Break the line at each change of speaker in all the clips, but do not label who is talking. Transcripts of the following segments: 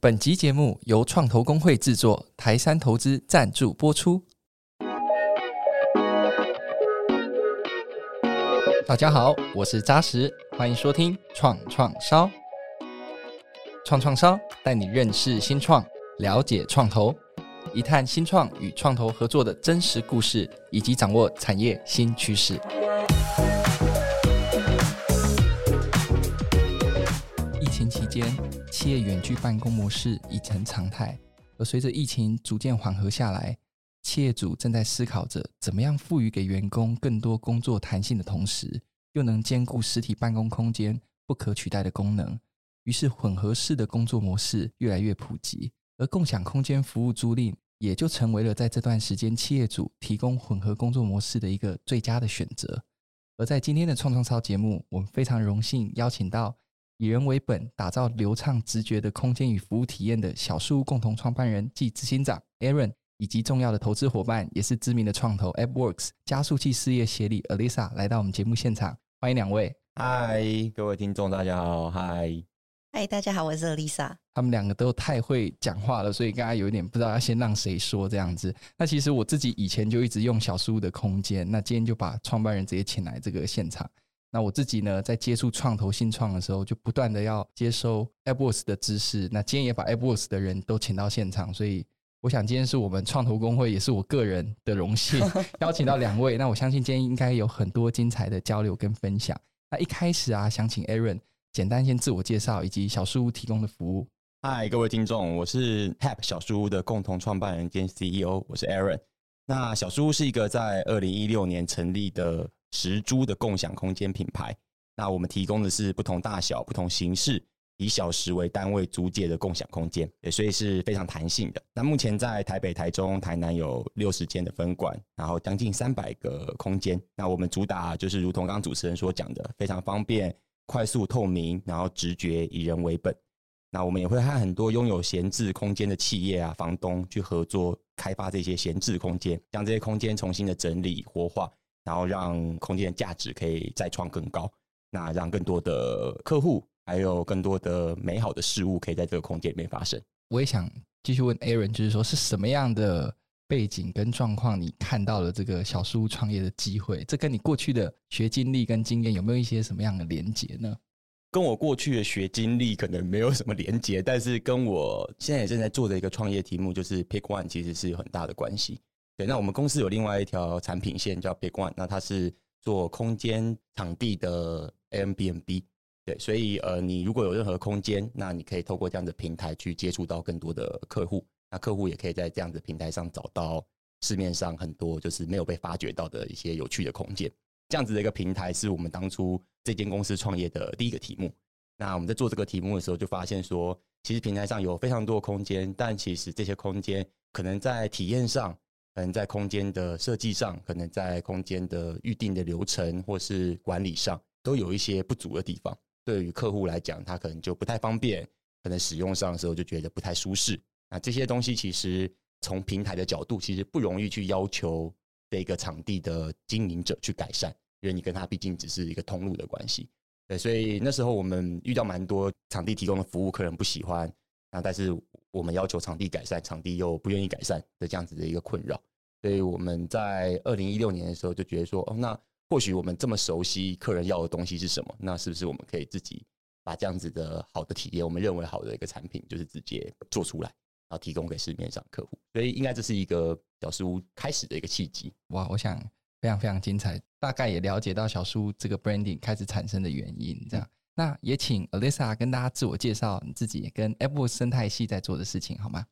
本集节目由创投公会制作，台山投资赞助播出。大家好，我是扎实，欢迎收听创创烧。创创烧带你认识新创，了解创投，一探新创与创投合作的真实故事，以及掌握产业新趋势。疫情期间，企业远距办公模式已成常态，而随着疫情逐渐缓和下来，企业主正在思考着怎么样赋予给员工更多工作弹性的同时，又能兼顾实体办公空间不可取代的功能。于是，混合式的工作模式越来越普及，而共享空间服务租赁也就成为了在这段时间企业主提供混合工作模式的一个最佳的选择。而在今天的创创烧节目，我们非常荣幸邀请到以人为本、打造流畅直觉的空间与服务体验的小树屋共同创办人暨执行长 Aaron，以及重要的投资伙伴，也是知名的创投 AppWorks 加速器事业协理 Alyssa 来到我们节目现场，欢迎两位。
嗨，各位听众，大家好。嗨，
嗨，大家好，我是 Alyssa。
他们两个都太会讲话了，所以刚刚有一点不知道要先让谁说这样子。那其实我自己以前就一直用小树屋的空间，那今天就把创办人直接请来这个现场。那我自己呢，在接触创投新创的时候，就不断的要接收 AppWorks 的知识。那今天也把 AppWorks 的人都请到现场，所以我想今天是我们创投公会，也是我个人的荣幸，邀请到两位。那我相信今天应该有很多精彩的交流跟分享。那一开始啊，想请 Aaron 简单先自我介绍，以及小树屋提供的服务。
嗨，各位听众，我是 App 小树屋的共同创办人兼 CEO，我是 Aaron。那小树屋是一个在二零一六年成立的。实租的共享空间品牌，那我们提供的是不同大小、不同形式，以小时为单位租借的共享空间，所以是非常弹性的。那目前在台北、台中、台南有六十间的分馆，然后将近三百个空间。那我们主打就是如同刚刚主持人所讲的，非常方便、快速、透明，然后直觉、以人为本。那我们也会和很多拥有闲置空间的企业啊、房东去合作开发这些闲置空间，将这些空间重新的整理、活化。然后让空间的价值可以再创更高，那让更多的客户还有更多的美好的事物可以在这个空间里面发生。
我也想继续问 Aaron，就是说是什么样的背景跟状况，你看到了这个小树屋创业的机会？这跟你过去的学经历跟经验有没有一些什么样的连结呢？
跟我过去的学经历可能没有什么连结，但是跟我现在也正在做的一个创业题目就是 Pick One，其实是有很大的关系。对，那我们公司有另外一条产品线叫 Pick One，那它是做空间场地的 AMBNB。对，所以呃，你如果有任何空间，那你可以透过这样的平台去接触到更多的客户，那客户也可以在这样的平台上找到市面上很多就是没有被发掘到的一些有趣的空间。这样子的一个平台是我们当初这间公司创业的第一个题目。那我们在做这个题目的时候，就发现说，其实平台上有非常多空间，但其实这些空间可能在体验上。可能在空间的设计上，可能在空间的预定的流程或是管理上，都有一些不足的地方。对于客户来讲，他可能就不太方便，可能使用上的时候就觉得不太舒适。那这些东西其实从平台的角度，其实不容易去要求这个场地的经营者去改善，因为你跟他毕竟只是一个通路的关系。对，所以那时候我们遇到蛮多场地提供的服务，客人不喜欢。那但是我们要求场地改善，场地又不愿意改善的这样子的一个困扰，所以我们在二零一六年的时候就觉得说，哦，那或许我们这么熟悉客人要的东西是什么，那是不是我们可以自己把这样子的好的体验，我们认为好的一个产品，就是直接做出来，然后提供给市面上客户。所以应该这是一个小树屋开始的一个契机。
哇，我想非常非常精彩，大概也了解到小树屋这个 branding 开始产生的原因，这样。那也请 Alisa 跟大家自我介绍你自己跟 Apple 生态系在做的事情，好吗？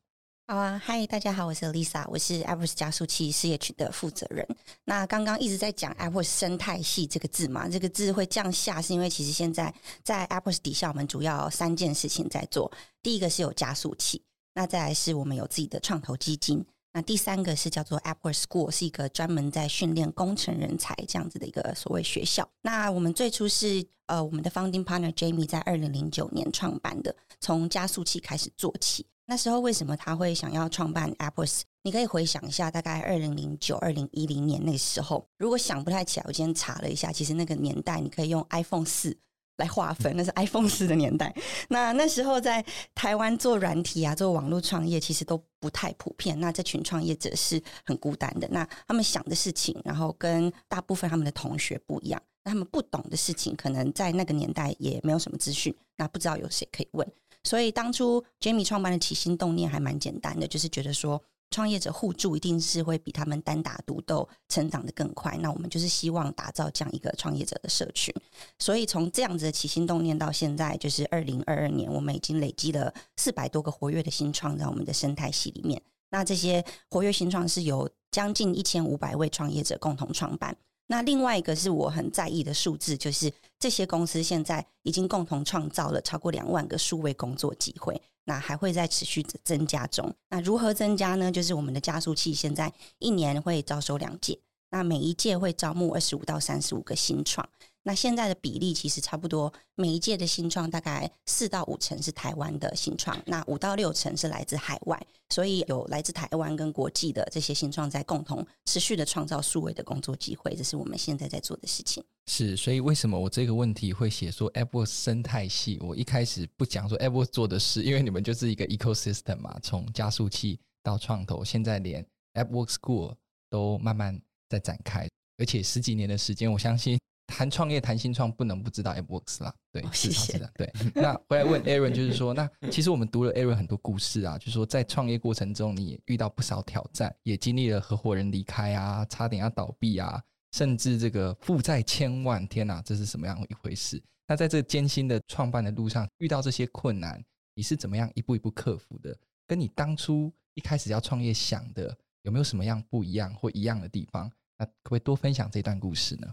好啊，嗨，大家好，我是 Lisa，我是 Apple 加速器事业群的负责人。那刚刚一直在讲 Apple 生态系这个字嘛，这个字会降下，是因为其实现在在 Apple 底下，我们主要三件事情在做。第一个是有加速器，那再来是我们有自己的创投基金。那第三个是叫做 Apple School，是一个专门在训练工程人才这样子的一个所谓学校。那我们最初是呃，我们的 founding partner Jamie 在二零零九年创办的，从加速器开始做起。那时候为什么他会想要创办 AppWorks？你可以回想一下，大概二零零九、二零一零年那时候，如果想不太起来，我今天查了一下，其实那个年代你可以用 iPhone 四来划分，那是 iPhone 四的年代。那那时候在台湾做软体啊，做网络创业，其实都不太普遍。那这群创业者是很孤单的。那他们想的事情，然后跟大部分他们的同学不一样。那他们不懂的事情，可能在那个年代也没有什么资讯，那不知道有谁可以问。所以当初 Jamie 创办的起心动念还蛮简单的，就是觉得说。创业者互助一定是会比他们单打独斗成长得更快。那我们就是希望打造这样一个创业者的社群。所以从这样子的起心动念到现在，就是二零二二年，我们已经累积了四百多个活跃的新创在我们的生态系里面。那这些活跃新创是由将近一千五百位创业者共同创办。那另外一个是我很在意的数字，就是这些公司现在已经共同创造了超过两万个数位工作机会，那还会在持续增加中。那如何增加呢？就是我们的加速器现在一年会招收两届，那每一届会招募二十五到三十五个新创。那现在的比例其实差不多，每一届的新创大概四到五成是台湾的新创，那五到六成是来自海外，所以有来自台湾跟国际的这些新创在共同持续的创造数位的工作机会，这是我们现在在做的事情。
是，所以为什么我这个问题会写说 AppWorks 生态系？我一开始不讲说 AppWorks 做的事，因为你们就是一个 ecosystem 嘛，从加速器到创投，现在连 AppWorks School 都慢慢在展开，而且十几年的时间，我相信。谈创业、谈新创，不能不知道 AppWorks 啦。对，
谢谢。
对，那回来问 Aaron，就是说，那其实我们读了 Aaron 很多故事啊，就是说，在创业过程中，你也遇到不少挑战，也经历了合伙人离开啊，差点要倒闭啊，甚至这个负债千万，天哪，这是什么样一回事？那在这艰辛的创办的路上，遇到这些困难，你是怎么样一步一步克服的？跟你当初一开始要创业想的，有没有什么样不一样或一样的地方？那可不可以多分享这段故事呢？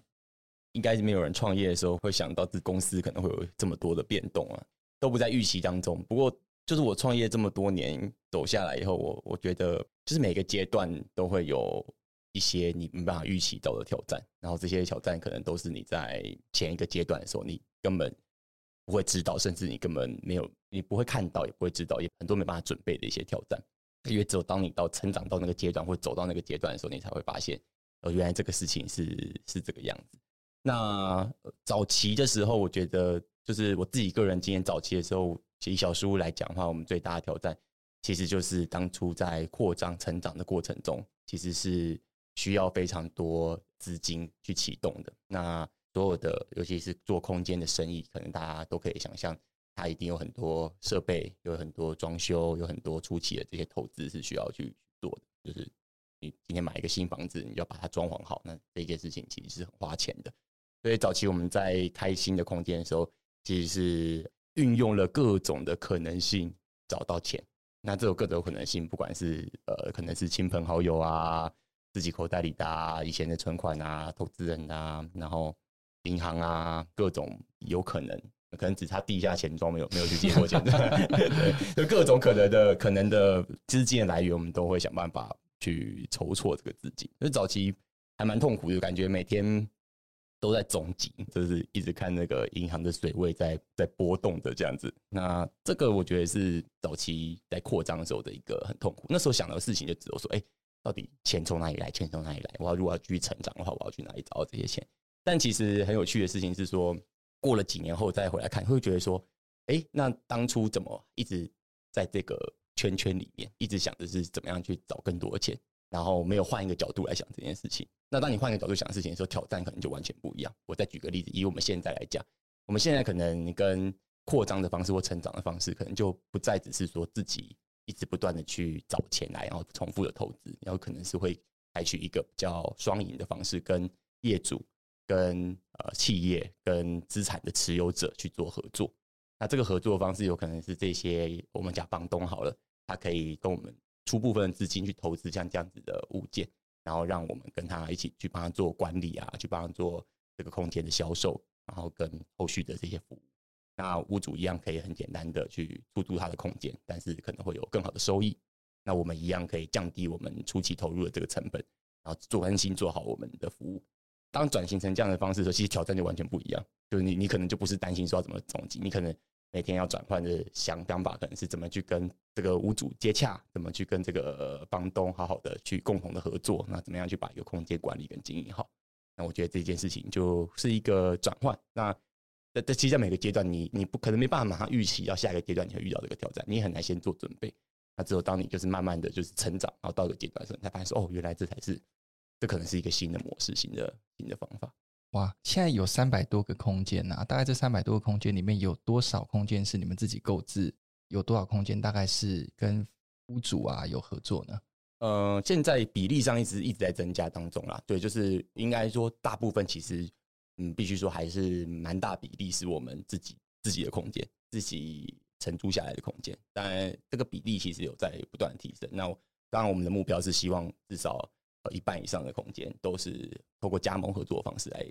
应该是没有人创业的时候会想到这公司可能会有这么多的变动啊，都不在预期当中。不过，就是我创业这么多年走下来以后，我我觉得就是每个阶段都会有一些你没办法预期到的挑战，然后这些挑战可能都是你在前一个阶段的时候你根本不会知道，甚至你根本没有，你不会看到，也不会知道，也很多没办法准备的一些挑战。因为只有当你到成长到那个阶段，或走到那个阶段的时候，你才会发现，哦，原来这个事情是是这个样子。那早期的时候，我觉得就是我自己个人经验，早期的时候，以小书来讲的话，我们最大的挑战，其实就是当初在扩张成长的过程中，其实是需要非常多资金去启动的。那所有的，尤其是做空间的生意，可能大家都可以想象，它一定有很多设备，有很多装修，有很多初期的这些投资是需要去做的。就是你今天买一个新房子，你要把它装潢好，那这件事情其实是很花钱的。所以早期我们在开新的空间的时候，其实是运用了各种的可能性找到钱。那这种各种可能性，不管是呃，可能是亲朋好友啊，自己口袋里的啊，以前的存款啊，投资人啊，然后银行啊，各种有可能，可能只差地下钱庄没有没有去借过钱的，就各种可能的可能的资金的来源，我们都会想办法去筹措这个资金。所以早期还蛮痛苦的，感觉每天。都在总结，就是一直看那个银行的水位在在波动的这样子。那这个我觉得是早期在扩张的时候的一个很痛苦。那时候想的事情就只有说，哎，到底钱从哪里来？钱从哪里来？我要如果要继续成长的话，我要去哪里找到这些钱？但其实很有趣的事情是说，过了几年后再回来看，会觉得说，哎，那当初怎么一直在这个圈圈里面，一直想的是怎么样去找更多的钱？然后没有换一个角度来想这件事情。那当你换一个角度想事情的时候，挑战可能就完全不一样。我再举个例子，以我们现在来讲，我们现在可能跟扩张的方式或成长的方式，可能就不再只是说自己一直不断的去找钱来，然后重复的投资，然后可能是会采取一个比较双赢的方式，跟业主、跟呃企业、跟资产的持有者去做合作。那这个合作的方式有可能是这些我们讲房东好了，他可以跟我们。出部分资金去投资像这样子的物件，然后让我们跟他一起去帮他做管理啊，去帮他做这个空间的销售，然后跟后续的这些服务。那屋主一样可以很简单的去出租他的空间，但是可能会有更好的收益。那我们一样可以降低我们初期投入的这个成本，然后做安心做好我们的服务。当转型成这样的方式的时候，其实挑战就完全不一样。就是你你可能就不是担心说要怎么总结，你可能。每天要转换的想方法，可能是怎么去跟这个屋主接洽，怎么去跟这个房东好好的去共同的合作，那怎么样去把一个空间管理跟经营好？那我觉得这件事情就是一个转换。那这这其实，在每个阶段你，你你不可能没办法马上预期到下一个阶段你会遇到这个挑战，你很难先做准备。那只有当你就是慢慢的就是成长，然后到一个阶段的时候，你才发现说，哦，原来这才是，这可能是一个新的模式，新的新的方法。
哇，现在有三百多个空间呐，大概这三百多个空间里面有多少空间是你们自己购置？有多少空间大概是跟屋主啊有合作呢？
呃，现在比例上一直一直在增加当中啦。对，就是应该说大部分其实，嗯，必须说还是蛮大比例是我们自己自己的空间，自己承租下来的空间。当然，这个比例其实有在不断提升。那当然，我们的目标是希望至少一半以上的空间都是透过加盟合作方式来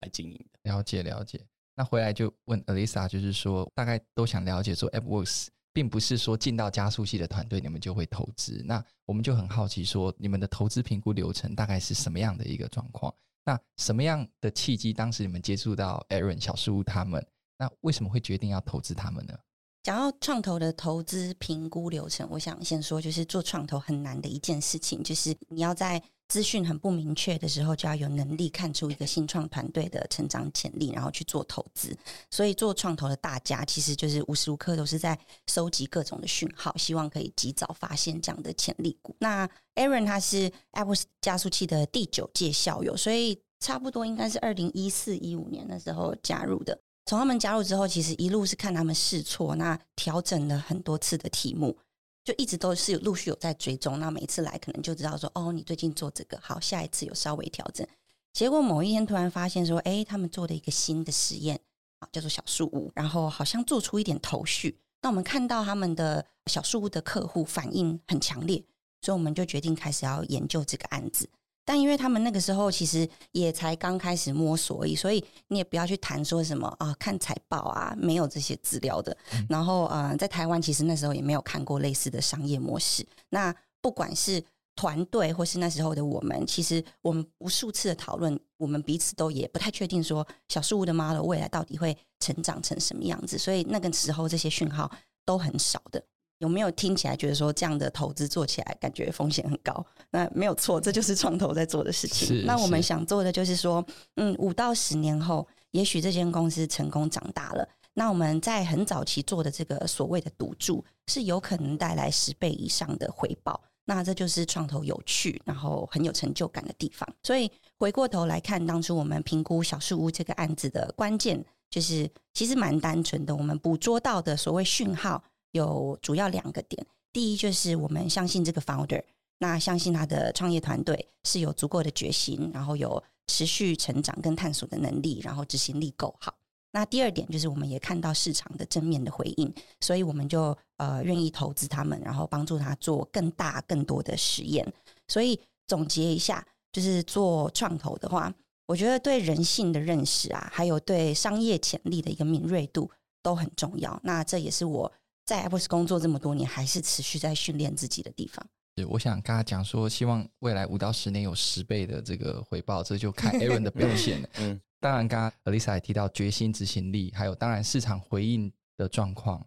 来经营的。
了解了解。那回来就问 Alisa，就是说大概都想了解说 AppWorks。并不是说进到加速器的团队，你们就会投资。那我们就很好奇，说你们的投资评估流程大概是什么样的一个状况？那什么样的契机，当时你们接触到 Aaron 小树他们？那为什么会决定要投资他们呢？
讲到创投的投资评估流程，我想先说，就是做创投很难的一件事情，就是你要在资讯很不明确的时候，就要有能力看出一个新创团队的成长潜力，然后去做投资。所以做创投的大家，其实就是无时无刻都是在收集各种的讯号，希望可以及早发现这样的潜力股。那 Aaron 他是 Apple 加速器的第九届校友，所以差不多应该是二零一四一五年的时候加入的。从他们加入之后，其实一路是看他们试错，那调整了很多次的题目，就一直都是有陆续有在追踪。那每一次来，可能就知道说，哦，你最近做这个好，下一次有稍微调整。结果某一天突然发现说，哎，他们做了一个新的实验啊，叫做小树屋，然后好像做出一点头绪。那我们看到他们的小树屋的客户反应很强烈，所以我们就决定开始要研究这个案子。但因为他们那个时候其实也才刚开始摸索而已，所以你也不要去谈说什么啊，看财报啊，没有这些资料的。嗯、然后啊、呃，在台湾其实那时候也没有看过类似的商业模式。那不管是团队或是那时候的我们，其实我们无数次的讨论，我们彼此都也不太确定说小树屋的 model 未来到底会成长成什么样子。所以那个时候这些讯号都很少的。有没有听起来觉得说这样的投资做起来感觉风险很高？那没有错，这就是创投在做的事情。那我们想做的就是说，嗯，五到十年后，也许这间公司成功长大了，那我们在很早期做的这个所谓的赌注，是有可能带来十倍以上的回报。那这就是创投有趣，然后很有成就感的地方。所以回过头来看，当初我们评估小树屋这个案子的关键，就是其实蛮单纯的，我们捕捉到的所谓讯号。有主要两个点，第一就是我们相信这个 founder，那相信他的创业团队是有足够的决心，然后有持续成长跟探索的能力，然后执行力够好。那第二点就是我们也看到市场的正面的回应，所以我们就呃愿意投资他们，然后帮助他做更大更多的实验。所以总结一下，就是做创投的话，我觉得对人性的认识啊，还有对商业潜力的一个敏锐度都很重要。那这也是我。在 AppWorks 工作这么多年，还是持续在训练自己的地方。
是，我想刚刚讲说，希望未来五到十年有十倍的这个回报，这就看 Aaron 的表现了。嗯，当然，刚刚 Alyssa 也提到决心、执行力，还有当然市场回应的状况，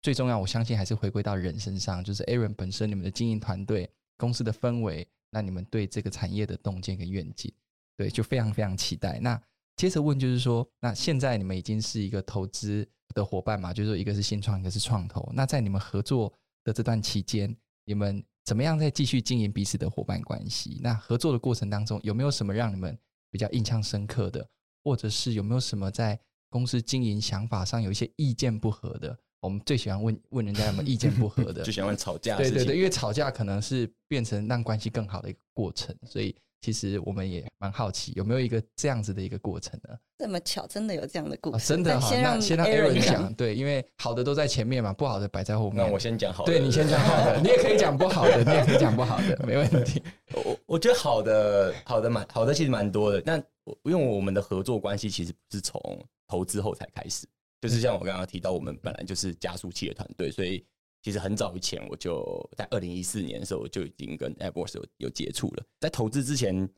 最重要，我相信还是回归到人身上，就是 Aaron 本身，你们的经营团队、公司的氛围，那你们对这个产业的洞见跟愿景，对，就非常非常期待。那接着问就是说，那现在你们已经是一个投资。的伙伴嘛，就是说一个是新创，一个是创投。那在你们合作的这段期间，你们怎么样在继续经营彼此的伙伴关系？那合作的过程当中，有没有什么让你们比较印象深刻的，或者是有没有什么在公司经营想法上有一些意见不合的？我们最喜欢问问人家有没有意见不合的，
就喜欢吵架。
对对对，因为吵架可能是变成让关系更好的一个过程，所以。其实我们也蛮好奇，有没有一个这样子的一个过程呢？
这么巧，真的有这样的故事？
哦、真的好，先让先让 Aaron 讲。对，因为好的都在前面嘛，不好的摆在后面。
那我先讲好的。
对，你先讲好的，你也可以讲不好的，你也可以讲不好的，没问题。
我我觉得好的好的蛮好的，其实蛮多的。那因为我们的合作关系其实不是从投资后才开始，就是像我刚刚提到，我们本来就是加速器的团队，所以。其实很早以前，我就在二零一四年的时候，我就已经跟 AppWorks 有有接触了。在投资之前，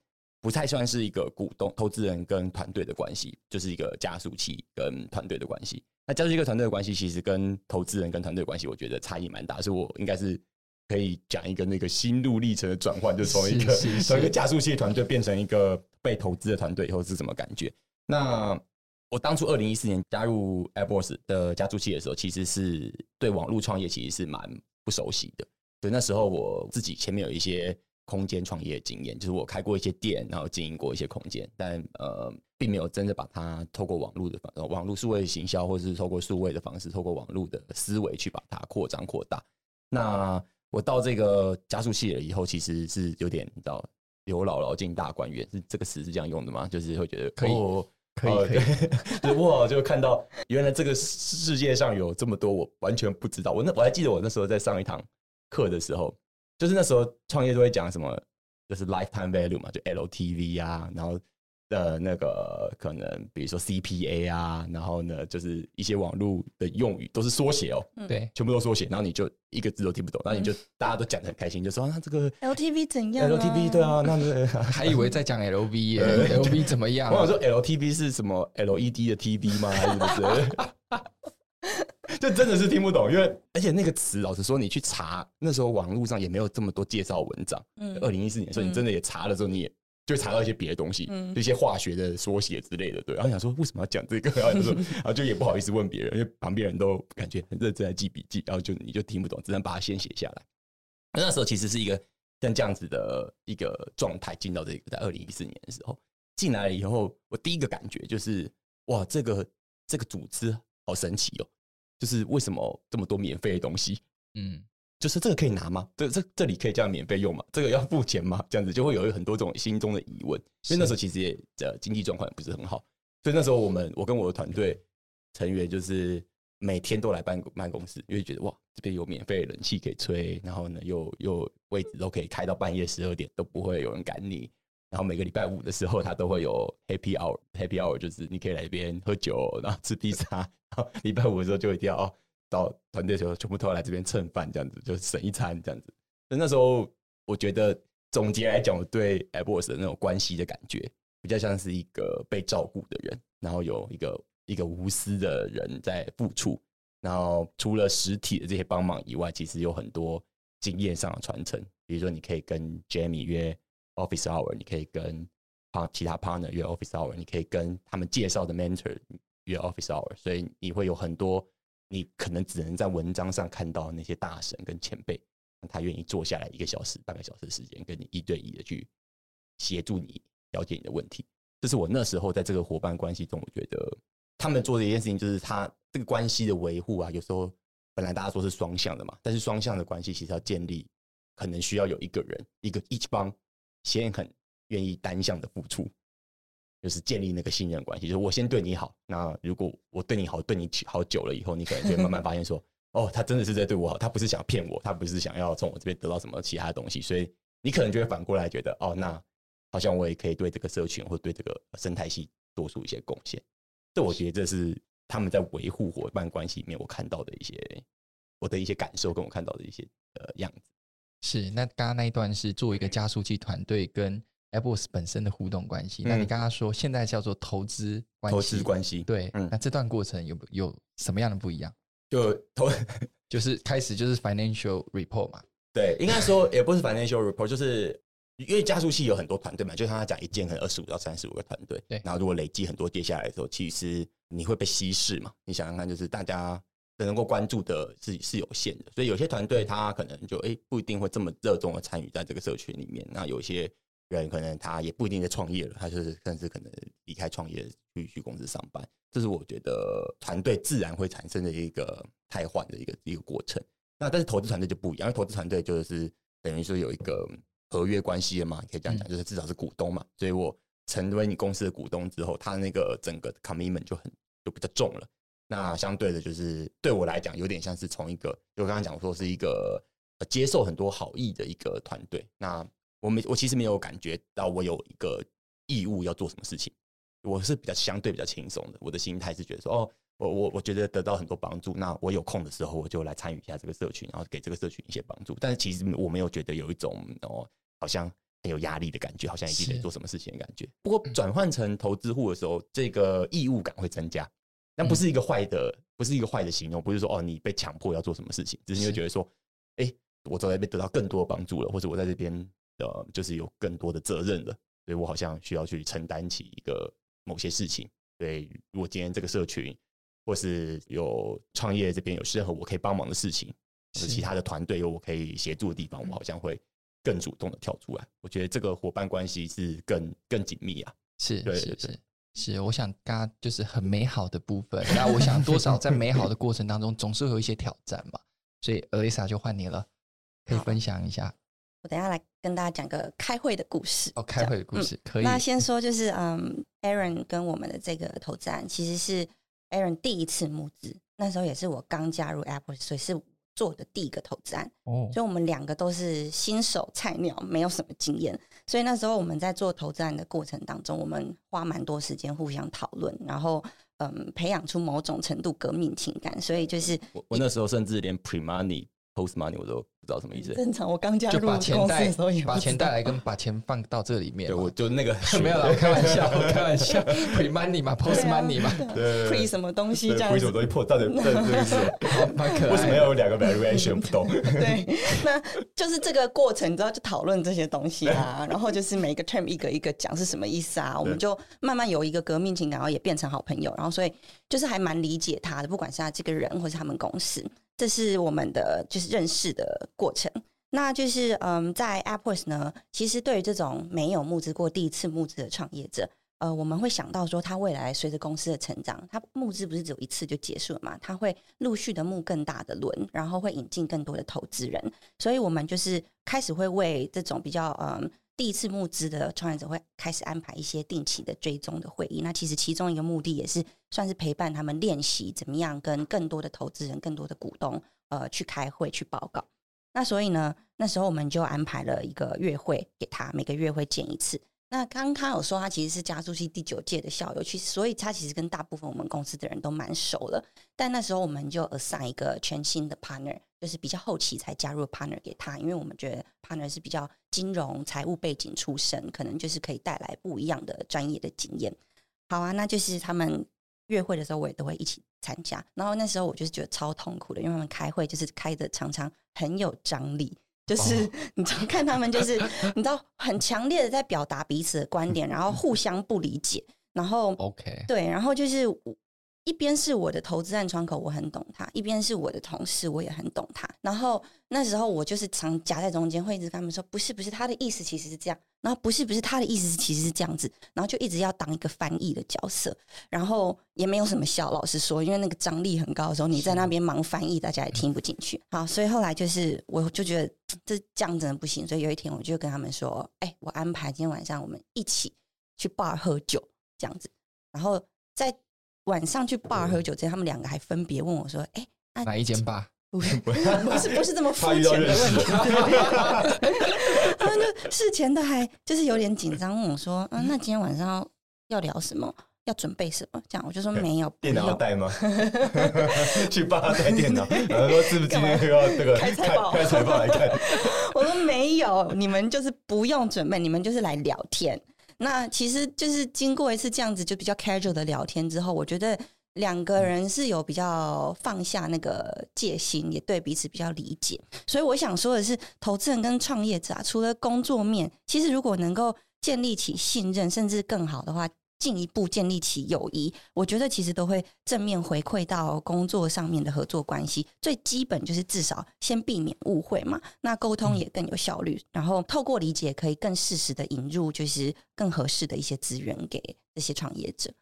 不太算是一个股东、投资人跟团队的关系，就是一个加速器跟团队的关系。那加速器跟团队的关系，其实跟投资人跟团队的关系，我觉得差异蛮大。所以我应该是可以讲一个那个心路历程的转换，就从一个从一个加速器团队变成一个被投资的团队以后是什么感觉？那我当初二零一四年加入 AppWorks 的加速器的时候，其实是对网络创业其实是蛮不熟悉的。所以那时候我自己前面有一些空间创业的经验，就是我开过一些店，然后经营过一些空间，但呃，并没有真的把它透过网络的方网络数位行销，或者是透过数位的方式，透过网络的思维去把它扩张扩大。那我到这个加速器了以后，其实是有点你知道，刘姥姥进大观园，是这个词是这样用的吗？就是会觉得可以，哦、
可以，哦、可以，
对，哇，就看到原来这个世界上有这么多我完全不知道。我那我还记得我那时候在上一堂课的时候。就是那时候创业都会讲什么，就是 lifetime value 嘛，就 LTV 啊，然后的那个可能比如说 CPA 啊，然后呢就是一些网络的用语都是缩写哦，对，全部都缩写，然后你就一个字都听不懂，然后你就大家都讲的很开心，就说那这个
LTV 怎样
？LTV 对啊，那个
还以为在讲 LV 耶，LV 怎么样？
我想说 LTV 是什么 LED 的 TV 吗？还是不是？就真的是听不懂，因为而且那个词，老实说，你去查那时候网络上也没有这么多介绍文章。嗯，二零一四年，所以你真的也查了之后，你也就查到一些别的东西，嗯，一些化学的缩写之类的，对。然后想说为什么要讲这个，然后就说，然后就也不好意思问别人，因为旁边人都感觉很认真在记笔记，然后就你就听不懂，只能把它先写下来。那那时候其实是一个像这样子的一个状态，进到这个在二零一四年的时候进来了以后，我第一个感觉就是哇，这个这个组织好神奇哦。就是为什么这么多免费的东西？嗯，就是这个可以拿吗？这这这里可以这样免费用吗？这个要付钱吗？这样子就会有很多这种心中的疑问。所以那时候其实也呃经济状况也不是很好，所以那时候我们我跟我的团队成员就是每天都来办办公室，因为觉得哇这边有免费的冷气可以吹，然后呢又又位置都可以开到半夜十二点都不会有人赶你。然后每个礼拜五的时候，他都会有 Happy Hour，Happy Hour 就是你可以来这边喝酒，然后吃披萨。然后礼拜五的时候就一定要哦，到团队的时候全部都要来这边蹭饭，这样子就省一餐这样子。那那时候我觉得总结来讲，我对 AppWorks 的那种关系的感觉，比较像是一个被照顾的人，然后有一个一个无私的人在付出。然后除了实体的这些帮忙以外，其实有很多经验上的传承，比如说你可以跟 Jamie 约。Office Hour，你可以跟其他 partner 约 Office Hour，你可以跟他们介绍的 mentor 约 Office Hour，所以你会有很多你可能只能在文章上看到那些大神跟前辈，他愿意坐下来一个小时、半个小时的时间，跟你一对一的去协助你了解你的问题。这是我那时候在这个伙伴关系中，我觉得他们做的一件事情，就是他这个关系的维护啊，有时候本来大家说是双向的嘛，但是双向的关系其实要建立，可能需要有一个人，一个一方。先很愿意单向的付出，就是建立那个信任关系。就是我先对你好，那如果我对你好，对你好久了以后，你可能就会慢慢发现说，哦，他真的是在对我好，他不是想骗我，他不是想要从我这边得到什么其他东西。所以你可能就会反过来觉得，哦，那好像我也可以对这个社群或对这个生态系做出一些贡献。这我觉得这是他们在维护伙伴关系里面我看到的一些我的一些感受，跟我看到的一些呃样子。
是，那刚刚那一段是作为一个加速器团队跟 AppWorks 本身的互动关系。嗯、那你刚刚说现在叫做投资关系，
投资关系，
对，嗯，那这段过程有有什么样的不一样？
就投
就是开始就是 financial report 嘛，
对，应该说也不是 financial report，就是因为加速器有很多团队嘛，就像他讲一件可能二十五到三十五个团队，对，然后如果累积很多跌下来的时候，其实你会被稀释嘛。你想想看，就是大家。能够关注的是是有限的，所以有些团队他可能就诶不一定会这么热衷的参与在这个社群里面。那有些人可能他也不一定在创业了，他就是甚至可能离开创业去去公司上班。这是我觉得团队自然会产生的一个汰换的一个一个过程。那但是投资团队就不一样，因为投资团队就是等于说有一个合约关系了嘛，可以这样讲，就是至少是股东嘛。所以我成为你公司的股东之后，他那个整个 commitment 就很就比较重了。那相对的，就是对我来讲，有点像是从一个，就刚刚讲说是一个接受很多好意的一个团队。那我没，我其实没有感觉到我有一个义务要做什么事情。我是比较相对比较轻松的，我的心态是觉得说，哦，我我我觉得得到很多帮助。那我有空的时候，我就来参与一下这个社群，然后给这个社群一些帮助。但是其实我没有觉得有一种哦，好像很有压力的感觉，好像一定得做什么事情的感觉。不过转换成投资户的时候，这个义务感会增加。但不是一个坏的，不是一个坏的形容，不是说哦，你被强迫要做什么事情，只是你会觉得说，哎，我在这边得到更多的帮助了，或者我在这边呃，就是有更多的责任了，所以我好像需要去承担起一个某些事情，对，如果今天这个社群或是有创业这边有任何我可以帮忙的事情，或者其他的团队有我可以协助的地方，我好像会更主动的跳出来。我觉得这个伙伴关系是更更紧密啊。
是，
对
是是是，我想刚刚就是很美好的部分。那我想多少在美好的过程当中，总是会有一些挑战嘛。所以 Alyssa 就换你了，可以分享一下。
我等一下来跟大家讲个开会的故事。
哦，开会的故事、嗯、可以。
那先说就是，嗯，Aaron 跟我们的这个投资案，其实是 Aaron 第一次募资，那时候也是我刚加入 Apple，所以是做的第一个投资案。哦，所以我们两个都是新手菜鸟，没有什么经验。所以那时候我们在做投资案的过程当中，我们花蛮多时间互相讨论，然后嗯，培养出某种程度革命情感。所以就是
我，我那时候甚至连 Pre Money。Post money 我都不知道什么意思。
正常，我刚加入公司的时候也
把钱带来跟把钱放到这里面。
对，我就那个
没有啦，我开玩笑，我开玩笑。Pre money 嘛，Post money 嘛，
对，Pre 什么东西这样？Pre
什么东西破？到底这这意思？蛮可爱。为什么要有两个 variation 不懂？
对，那就是这个过程，你知道就讨论这些东西啊，然后就是每一个 term 一个一个讲是什么意思啊，我们就慢慢有一个革命情感，然后也变成好朋友，然后所以就是还蛮理解他的，不管是他这个人或是他们公司。这是我们的就是认识的过程，那就是嗯，在 AppWorks 呢，其实对于这种没有募资过、第一次募资的创业者，呃，我们会想到说，他未来随着公司的成长，他募资不是只有一次就结束了嘛？他会陆续的募更大的轮，然后会引进更多的投资人，所以我们就是开始会为这种比较嗯。第一次募资的创业者会开始安排一些定期的追踪的会议，那其实其中一个目的也是算是陪伴他们练习怎么样跟更多的投资人、更多的股东呃去开会去报告。那所以呢，那时候我们就安排了一个月会给他，每个月会见一次。那刚刚有说他其实是加速器第九届的校友，其实所以他其实跟大部分我们公司的人都蛮熟了。但那时候我们就 assign 一个全新的 partner，就是比较后期才加入 partner 给他，因为我们觉得 partner 是比较金融财务背景出身，可能就是可以带来不一样的专业的经验。好啊，那就是他们月会的时候我也都会一起参加。然后那时候我就是觉得超痛苦的，因为他们开会就是开的常常很有张力。就是 你看他们，就是 你知道很强烈的在表达彼此的观点，然后互相不理解，然后
OK
对，然后就是一边是我的投资案窗口，我很懂他；一边是我的同事，我也很懂他。然后那时候我就是常夹在中间，会一直跟他们说：“不是，不是，他的意思其实是这样。”然后“不是，不是，他的意思是其实是这样子。”然后就一直要当一个翻译的角色，然后也没有什么效。老实说，因为那个张力很高的时候，你在那边忙翻译，大家也听不进去。好，所以后来就是我就觉得这这样真的不行。所以有一天我就跟他们说：“哎，我安排今天晚上我们一起去 bar 喝酒，这样子。”然后在晚上去 bar 喝酒之前，他们两个还分别问我说：“哎、欸，
哪一间 bar？
不是不是这么肤浅的问题。”他们就事前都还就是有点紧张，问我说：“嗯、啊，那今天晚上要，聊什么？要准备什么？”这样我就说没有，
电脑要带吗？去 bar 带电脑，然后说是不是今天又要这个开财报？开财报来看？
我说没有，你们就是不用准备，你们就是来聊天。那其实就是经过一次这样子就比较 casual 的聊天之后，我觉得两个人是有比较放下那个戒心，也对彼此比较理解。所以我想说的是，投资人跟创业者啊，除了工作面，其实如果能够建立起信任，甚至更好的话。进一步建立起友谊，我觉得其实都会正面回馈到工作上面的合作关系。最基本就是至少先避免误会嘛，那沟通也更有效率，然后透过理解可以更适时的引入就是更合适的一些资源给这些创业者。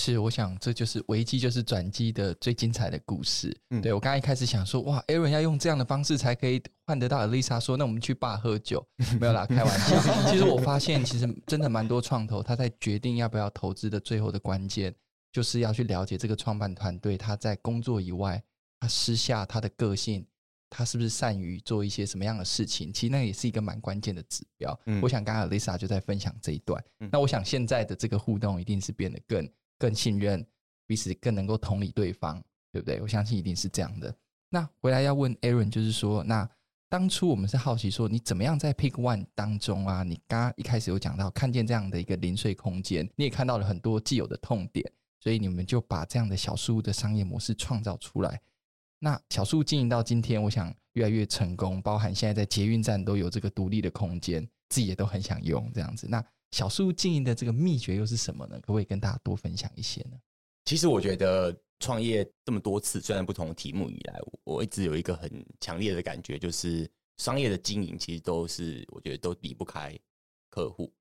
是，我想这就是危机就是转机的最精彩的故事。嗯，对，我刚刚一开始想说，哇，Aaron 要用这样的方式才可以换得到 Alyssa 说，那我们去 bar 喝酒，没有啦，开玩笑。其实我发现，其实真的蛮多创投，他在决定要不要投资的最后的关键，就是要去了解这个创办团队他在工作以外，他私下他的个性，他是不是善于做一些什么样的事情。其实那也是一个蛮关键的指标。嗯，我想刚刚 Alyssa 就在分享这一段。那我想现在的这个互动一定是变得更。更信任彼此，更能够同理对方，对不对？我相信一定是这样的。那回来要问 Aaron，就是说，那当初我们是好奇说，你怎么样在 Pick One 当中啊？你刚刚一开始有讲到，看见这样的一个零碎空间，你也看到了很多既有的痛点，所以你们就把这样的小树屋的商业模式创造出来。那小树经营到今天，我想越来越成功，包含现在在捷运站都有这个独立的空间，自己也都很想用这样子。那小树经营的这个秘诀又是什么呢？可不可以跟大家多分享一些呢？
其实我觉得创业这么多次，虽然不同的题目以来，我一直有一个很强烈的感觉，就是商业的经营其实都是我觉得都离不开客户，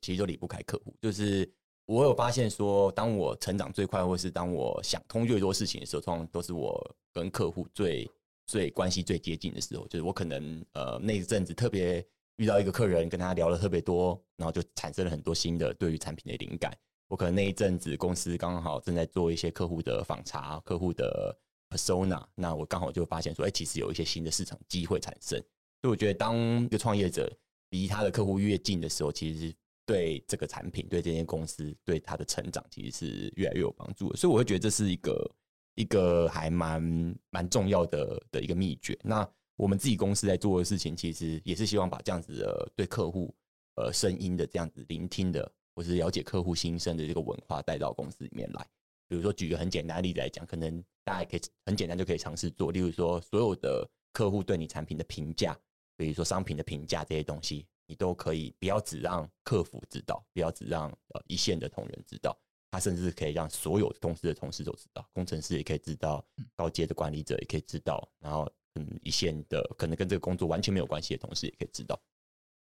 其实都离不开客户。就是我有发现说，当我成长最快，或是当我想通越多事情的时候，通常都是我跟客户最最关系最接近的时候。就是我可能呃那一阵子特别遇到一个客人，跟他聊了特别多，然后就产生了很多新的对于产品的灵感。我可能那一阵子公司刚好正在做一些客户的访查，客户的 persona，那我刚好就发现说，哎，其实有一些新的市场机会产生。所以我觉得，当一个创业者离他的客户越近的时候，其实对这个产品、对这间公司、对他的成长，其实是越来越有帮助。所以我会觉得这是一个一个还蛮蛮重要的的一个秘诀。那我们自己公司在做的事情，其实也是希望把这样子的对客户呃声音的这样子聆听的。或是了解客户心声的这个文化带到公司里面来。比如说，举个很简单的例子来讲，可能大家也可以很简单就可以尝试做。例如说，所有的客户对你产品的评价，比如说商品的评价这些东西，你都可以不要只让客服知道，不要只让呃一线的同仁知道，他甚至可以让所有公司的同事都知道，工程师也可以知道，高阶的管理者也可以知道，然后嗯一线的可能跟这个工作完全没有关系的同事也可以知道。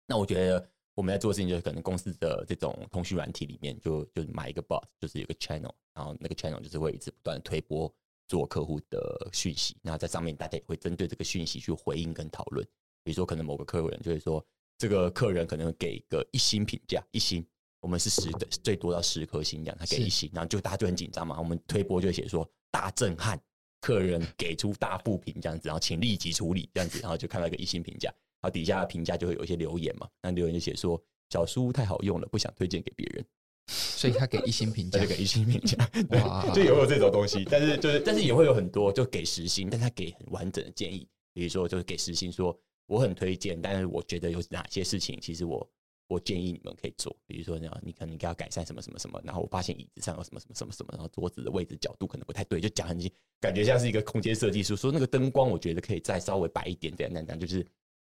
那我觉得。我们在做的事情就是可能公司的这种通讯软体里面就就买一个 bot，就是有个 channel，然后那个 channel 就是会一直不断推播做客户的讯息，那在上面大家也会针对这个讯息去回应跟讨论。比如说可能某个客人就会说，这个客人可能给个一星评价，一星，我们是十的最多到十颗星这样，他给一星，然后就大家就很紧张嘛，我们推播就会写说大震撼，客人给出大负评这样子，然后请立即处理这样子，然后就看到一个一星评价。然后底下的评价就会有一些留言嘛，那留言就写说小书太好用了，不想推荐给别人，
所以他给一星评价，
他就给一星评价，对，就也会有这种东西，但是就是但是也会有很多就给实心，但他给很完整的建议，比如说就是给实心说我很推荐，但是我觉得有哪些事情其实我我建议你们可以做，比如说呢，你可能要改善什么什么什么，然后我发现椅子上有什么什么什么什么，然后桌子的位置角度可能不太对，就讲很清，感觉像是一个空间设计师说那个灯光我觉得可以再稍微白一点，这样那样就是。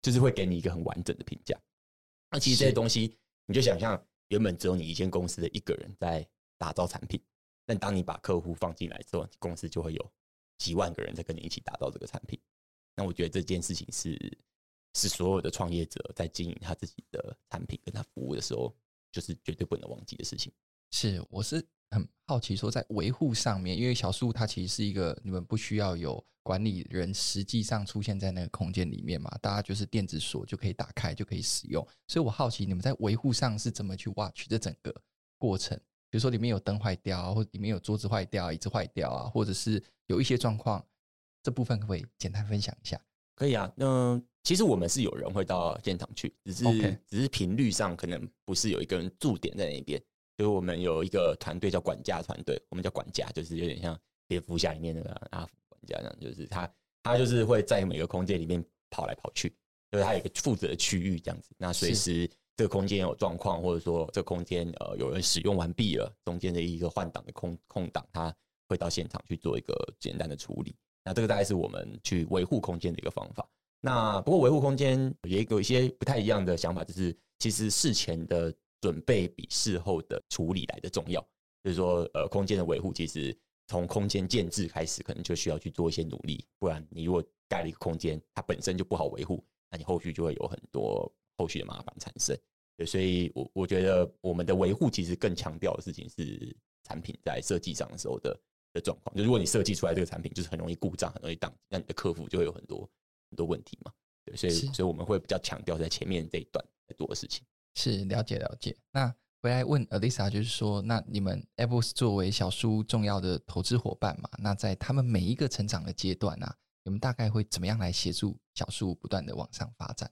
就是会给你一个很完整的评价。那其实这些东西，你就想象原本只有你一间公司的一个人在打造产品，但当你把客户放进来之后，公司就会有几万个人在跟你一起打造这个产品。那我觉得这件事情是是所有的创业者在经营他自己的产品的时候，就是绝对不能忘记的事情。
是，我是。很好奇，说在维护上面，因为小树它其实是一个你们不需要有管理人实际上出现在那个空间里面嘛，大家就是电子锁就可以打开就可以使用。所以我好奇你们在维护上是怎么去 watch 这整个过程？比如说里面有灯坏掉，或里面有桌子坏掉、椅子坏掉啊，或者是有一些状况，这部分可不可以简单分享一下？
可以啊，那其实我们是有人会到现场去，只是
Okay.
只是频率上可能不是有一个人驻点在那边。所以我们有一个团队叫管家团队，我们叫管家，就是有点像蝙蝠侠里面那个阿福管家那样，就是他他就是会在每个空间里面跑来跑去，就是他有一个负责的区域这样子。那随时这个空间有状况，或者说这个空间呃有人使用完毕了，中间的一个换挡的空空档，他会到现场去做一个简单的处理。那这个大概是我们去维护空间的一个方法。那不过维护空间也有一些不太一样的想法，就是其实事前的。准备比事后的处理来的重要，就是说，呃，空间的维护其实从空间建制开始，可能就需要去做一些努力，不然你如果盖了一个空间，它本身就不好维护，那你后续就会有很多后续的麻烦产生。对，所以我我觉得我们的维护其实更强调的事情是产品在设计上的时候的的状况。就如果你设计出来这个产品就是很容易故障、很容易当，那你的客服就会有很多很多问题嘛。对，所以所以我们会比较强调在前面这一段在做的事情。
是了解了解，那回来问 Alyssa，就是说，那你们 AppWorks 作为小树重要的投资伙伴嘛，那在他们每一个成长的阶段啊，你们大概会怎么样来协助小树不断的往上发展？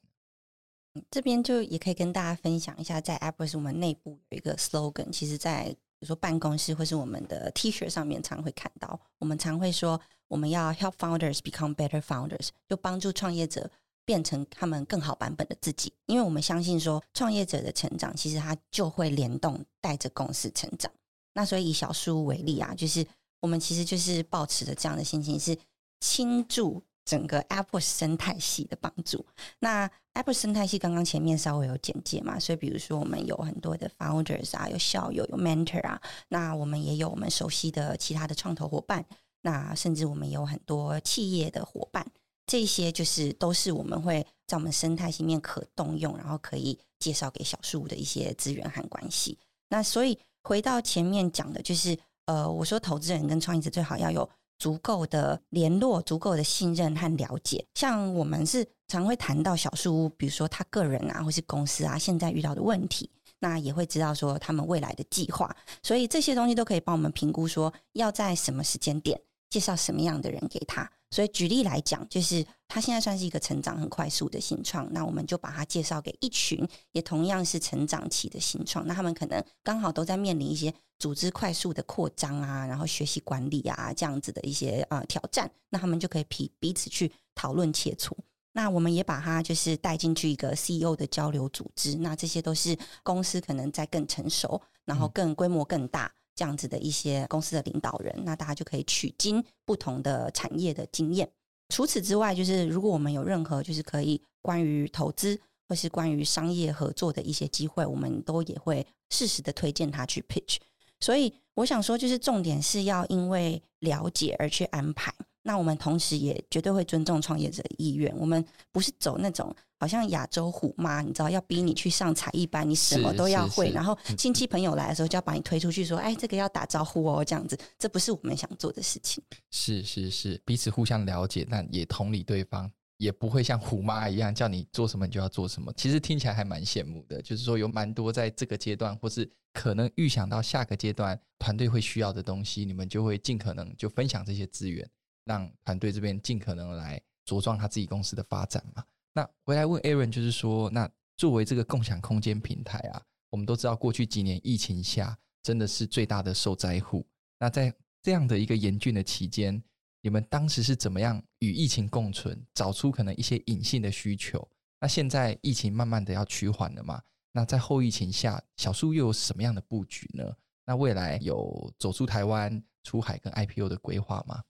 这边就也可以跟大家分享一下，在 AppWorks 我们内部有一个 slogan，其实，在比如说办公室或是我们的 T 恤上面常会看到，我们常会说，我们要 help founders become better founders，就帮助创业者。变成他们更好版本的自己，因为我们相信说，创业者的成长其实他就会联动带着公司成长。那所以以小书为例啊，就是我们其实就是抱持着这样的心情，是倾注整个 Apple 生态系的帮助。那 Apple 生态系刚刚前面稍微有简介嘛，所以比如说我们有很多的 founders 啊，有校友，有 mentor 啊，那我们也有我们熟悉的其他的创投伙伴，那甚至我们有很多企业的伙伴，这些就是都是我们会在我们生态系面可动用，然后可以介绍给小树的一些资源和关系。那所以回到前面讲的，就是呃，我说投资人跟创业者最好要有足够的联络、足够的信任和了解。像我们是常会谈到小树屋，比如说他个人啊，或是公司啊，现在遇到的问题，那也会知道说他们未来的计划。所以这些东西都可以帮我们评估，说要在什么时间点介绍什么样的人给他。所以举例来讲，就是他现在算是一个成长很快速的新创，那我们就把他介绍给一群也同样是成长期的新创，那他们可能刚好都在面临一些组织快速的扩张啊，然后学习管理啊这样子的一些呃挑战，那他们就可以彼彼此去讨论切磋。那我们也把他就是带进去一个 CEO 的交流组织，那这些都是公司可能在更成熟，然后更规模更大。这样子的一些公司的领导人，那大家就可以取经不同的产业的经验。除此之外，就是如果我们有任何就是可以关于投资或是关于商业合作的一些机会，我们都也会适时的推荐他去 pitch。所以我想说，就是重点是要因为了解而去安排。那我们同时也绝对会尊重创业者的意愿，我们不是走那种好像亚洲虎妈，你知道要逼你去上才艺班，你什么都要会，然后亲戚朋友来的时候就要把你推出去说，哎，这个要打招呼哦，这样子，这不是我们想做的事情。
是是是，彼此互相了解，但也同理对方，也不会像虎妈一样叫你做什么你就要做什么。其实听起来还蛮羡慕的，就是说有蛮多在这个阶段，或是可能预想到下个阶段团队会需要的东西，你们就会尽可能就分享这些资源。让团队这边尽可能来茁壮他自己公司的发展嘛。那回来问 Aaron，就是说，那作为这个共享空间平台啊，我们都知道过去几年疫情下真的是最大的受灾户。那在这样的一个严峻的期间，你们当时是怎么样与疫情共存，找出可能一些隐性的需求？那现在疫情慢慢的要趋缓了嘛？那在后疫情下，小树又有什么样的布局呢？那未来有走出台湾、出海跟 IPO 的规划吗？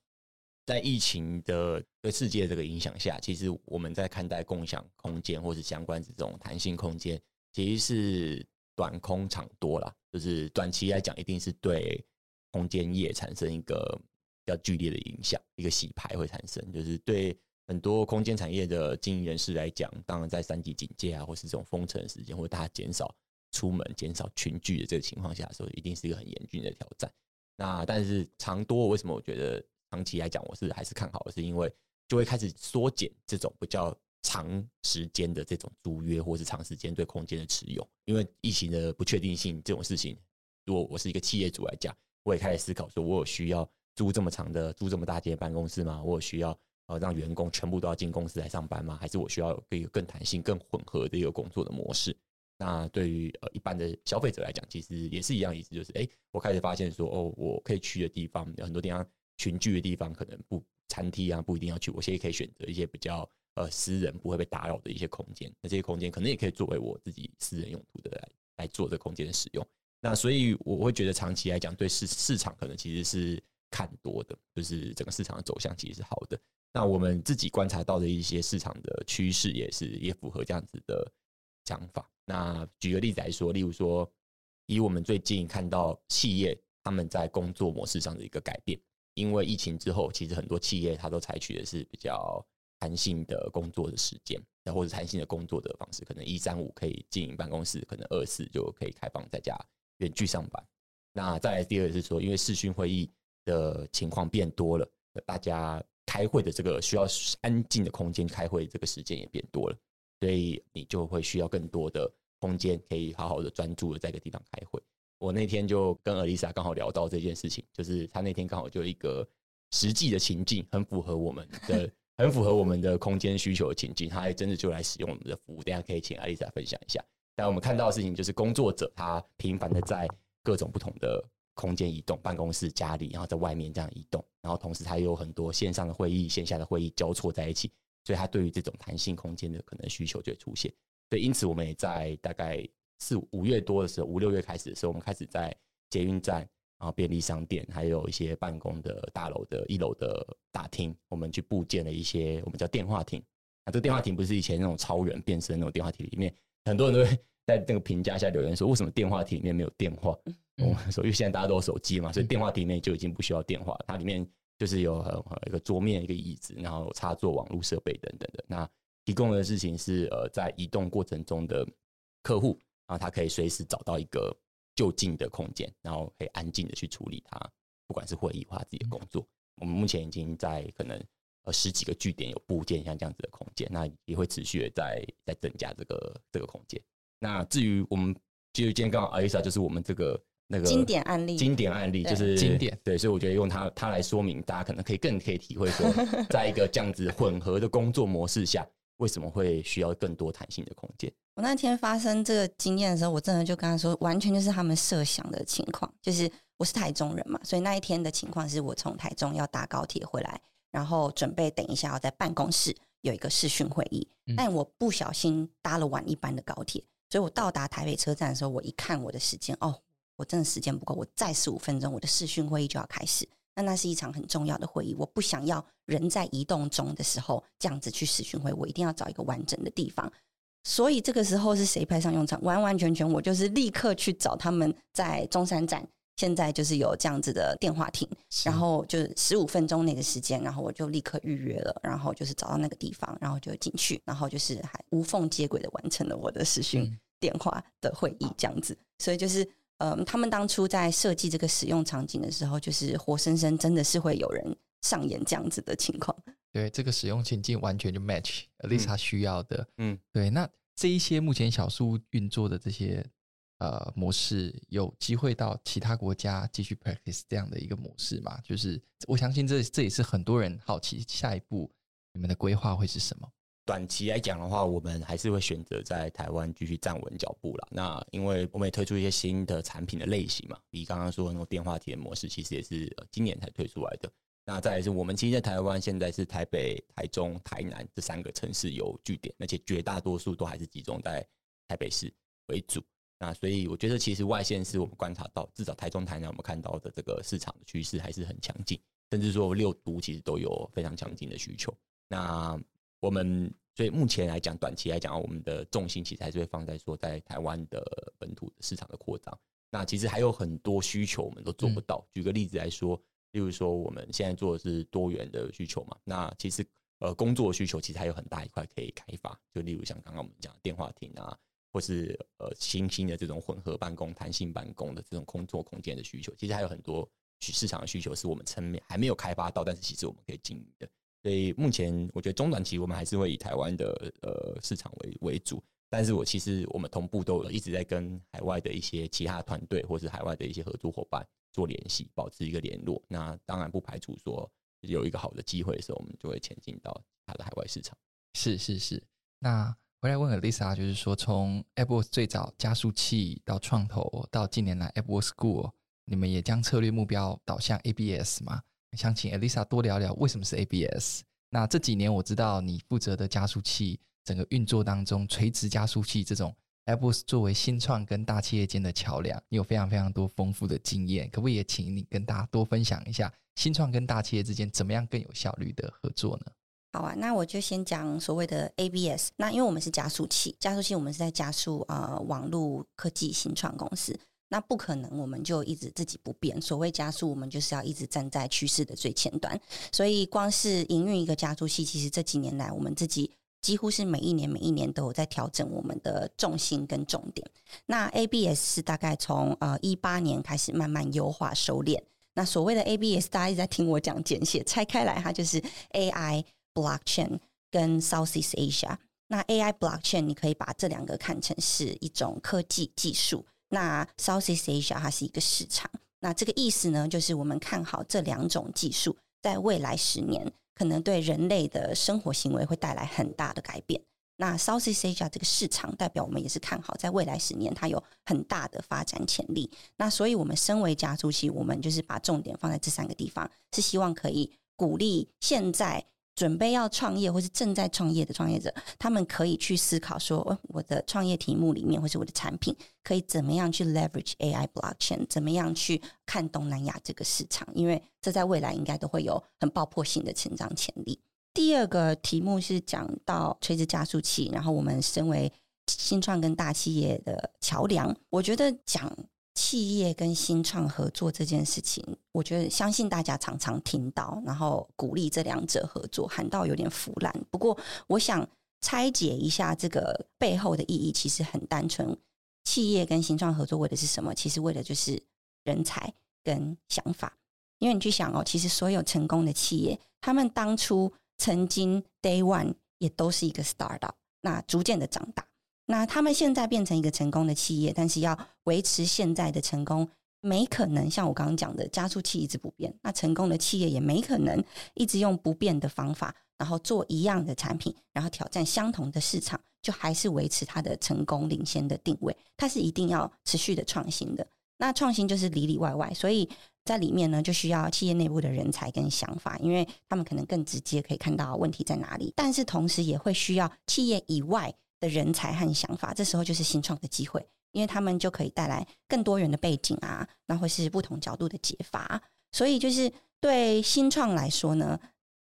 在疫情的对世界这个影响下，其实我们在看待共享空间或是相关这种弹性空间，其实是短空长多啦。就是短期来讲，一定是对空间业产生一个比较剧烈的影响，一个洗牌会产生。就是对很多空间产业的经营人士来讲，当然在三级警戒啊，或是这种封城的时间，或大家减少出门、减少群聚的这个情况下的时候，一定是一个很严峻的挑战。那但是长多，为什么我觉得？长期来讲，我是还是看好的，是因为就会开始缩减这种比较长时间的这种租约，或是长时间对空间的持有。因为疫情的不确定性这种事情，如果我是一个企业主来讲，我也开始思考说，我有需要租这么长的、租这么大间办公室吗？我有需要呃让员工全部都要进公司来上班吗？还是我需要一个更弹性、更混合的一个工作的模式？那对于呃一般的消费者来讲，其实也是一样意思，就是哎，我开始发现说，哦，我可以去的地方有很多地方。群聚的地方可能不餐厅啊，不一定要去。我现在可以选择一些比较呃私人不会被打扰的一些空间。那这些空间可能也可以作为我自己私人用途的来来做这空间的使用。那所以我会觉得长期来讲，对市市场可能其实是看多的，就是整个市场的走向其实是好的。那我们自己观察到的一些市场的趋势也是也符合这样子的想法。那举个例子来说，例如说以我们最近看到企业他们在工作模式上的一个改变。因为疫情之后，其实很多企业它都采取的是比较弹性的工作的时间，或者弹性的工作的方式，可能一三五可以进办公室，可能二四就可以开放在家远距上班。那再来第二是说，因为视讯会议的情况变多了，大家开会的这个需要安静的空间开会，这个时间也变多了，所以你就会需要更多的空间，可以好好的专注的在一个地方开会。我那天就跟 Alisa 刚好聊到这件事情，就是她那天刚好就一个实际的情境，很符合我们的，很符合我们的空间需求的情境，她还真的就来使用我们的服务。等下可以请 Alisa 分享一下。但我们看到的事情就是，工作者他频繁的在各种不同的空间移动，办公室、家里，然后在外面这样移动，然后同时他又有很多线上的会议、线下的会议交错在一起，所以他对于这种弹性空间的可能需求就会出现。所以因此我们也在大概。四五月多的时候，五六月开始的时候，我们开始在捷运站然后便利商店，还有一些办公的大楼的一楼的大厅，我们去布建了一些我们叫电话亭。那这个电话亭不是以前那种超人变身那种电话亭里面，很多人都会在那个评价下留言说，为什么电话亭里面没有电话？我们说，因为现在大家都有手机嘛，所以电话亭里面就已经不需要电话，它里面就是有一个桌面、一个椅子，然后插座、网络设备等等的。那提供的事情是呃，在移动过程中的客户，然后他可以随时找到一个就近的空间，然后可以安静的去处理他不管是会议或他自己的工作。我们目前已经在可能呃十几个据点有部件像这样子的空间，那也会持续的在在增加这个这个空间。那至于我们就今天刚好 Alisa 就是我们这个。那个
经典案例，
经典案例就是
经典，
对，所以我觉得用它它来说明，大家可能可以更可以体会说，在一个这样子混合的工作模式下，为什么会需要更多弹性的空间？
我那天发生这个经验的时候，我真的就跟他说，完全就是他们设想的情况。就是我是台中人嘛，所以那一天的情况是我从台中要搭高铁回来，然后准备等一下要在办公室有一个视讯会议，但我不小心搭了晚一班的高铁，所以我到达台北车站的时候，我一看我的时间，哦。我真的时间不够，我再十五分钟，我的视讯会议就要开始。那那是一场很重要的会议，我不想要人在移动中的时候这样子去视讯会，我一定要找一个完整的地方。所以这个时候是谁派上用场？完完全全我就是立刻去找他们在中山站，现在就是有这样子的电话亭，然后就是十五分钟那个时间，然后我就立刻预约了，然后就是找到那个地方，然后就进去，然后就是还无缝接轨的完成了我的视讯电话的会议，这样子。所以就是。嗯，他们当初在设计这个使用场景的时候，就是活生生真的是会有人上演这样子的情况。
对，这个使用情境完全就 match Alisa 需要的。
嗯，
对。那这一些目前小树运作的这些呃模式，有机会到其他国家继续 practice 这样的一个模式吗？就是我相信这这也是很多人好奇，下一步你们的规划会是什么？
短期来讲的话，我们还是会选择在台湾继续站稳脚步了。那因为我们也推出一些新的产品的类型嘛，比刚刚说的那种电话体验模式，其实也是今年才推出来的。那再来是我们其实，在台湾现在是台北、台中、台南这三个城市有据点，而且绝大多数都还是集中在台北市为主。那所以我觉得，其实外县市我们观察到，至少台中、台南我们看到的这个市场的趋势还是很强劲，甚至说六都其实都有非常强劲的需求。那我们所以目前来讲，短期来讲，我们的重心其实还是会放在说，在台湾的本土的市场的扩张。那其实还有很多需求我们都做不到。举个例子来说，例如说我们现在做的是多元的需求嘛，那其实呃工作需求其实还有很大一块可以开发。就例如像刚刚我们讲的电话亭啊，或是呃新兴的这种混合办公、弹性办公的这种工作空间的需求，其实还有很多市场的需求是我们层面还没有开发到，但是其实我们可以经营的。所以目前我觉得中短期我们还是会以台湾的呃市场为为主，但是我其实我们同步都一直在跟海外的一些其他团队或是海外的一些合作伙伴做联系，保持一个联络。那当然不排除说有一个好的机会的时候，我们就会前进到它的海外市场。
是是是。那回来问 Alisa，就是说从 Apple 最早加速器到创投到近年来 Apple School，你们也将策略目标导向 ABS 吗？想请 Elisa 多聊聊为什么是 ABS。那这几年我知道你负责的加速器整个运作当中，垂直加速器这种 a b s 作为新创跟大企业间的桥梁，你有非常非常多丰富的经验。可不可以也请你跟大家多分享一下新创跟大企业之间怎么样更有效率的合作呢？
好啊，那我就先讲所谓的 ABS。那因为我们是加速器，加速器我们是在加速呃网络科技新创公司。那不可能，我们就一直自己不变。所谓加速，我们就是要一直站在趋势的最前端。所以，光是营运一个加速器，其实这几年来，我们自己几乎是每一年、每一年都有在调整我们的重心跟重点。那 ABS 是大概从呃一八年开始慢慢优化收敛。那所谓的 ABS，大家一直在听我讲简写，拆开来，它就是 AI、Blockchain 跟 Southeast Asia。那 AI、Blockchain，你可以把这两个看成是一种科技技术。那 Southeast Asia 它是一个市场，那这个意思呢，就是我们看好这两种技术在未来十年可能对人类的生活行为会带来很大的改变。那 Southeast Asia 这个市场代表我们也是看好在未来十年它有很大的发展潜力。那所以我们身为加速器，我们就是把重点放在这三个地方，是希望可以鼓励现在准备要创业或是正在创业的创业者，他们可以去思考说，我的创业题目里面或是我的产品可以怎么样去 leverage AI blockchain，怎么样去看东南亚这个市场，因为这在未来应该都会有很爆破性的成长潜力。第二个题目是讲到垂直加速器，然后我们身为新创跟大企业的桥梁，我觉得讲。企业跟新创合作这件事情，我觉得相信大家常常听到，然后鼓励这两者合作，喊到有点腐烂。不过，我想拆解一下这个背后的意义，其实很单纯。企业跟新创合作为的是什么？其实为的就是人才跟想法。因为你去想哦，其实所有成功的企业，他们当初曾经 Day One 也都是一个 Startup，那逐渐的长大。那他们现在变成一个成功的企业，但是要维持现在的成功，没可能像我刚刚讲的加速器一直不变。那成功的企业也没可能一直用不变的方法，然后做一样的产品，然后挑战相同的市场，就还是维持它的成功领先的定位。它是一定要持续的创新的。那创新就是里里外外，所以在里面呢，就需要企业内部的人才跟想法，因为他们可能更直接可以看到问题在哪里，但是同时也会需要企业以外。的人才和想法，这时候就是新创的机会，因为他们就可以带来更多元的背景啊，那会是不同角度的解法。所以，就是对新创来说呢，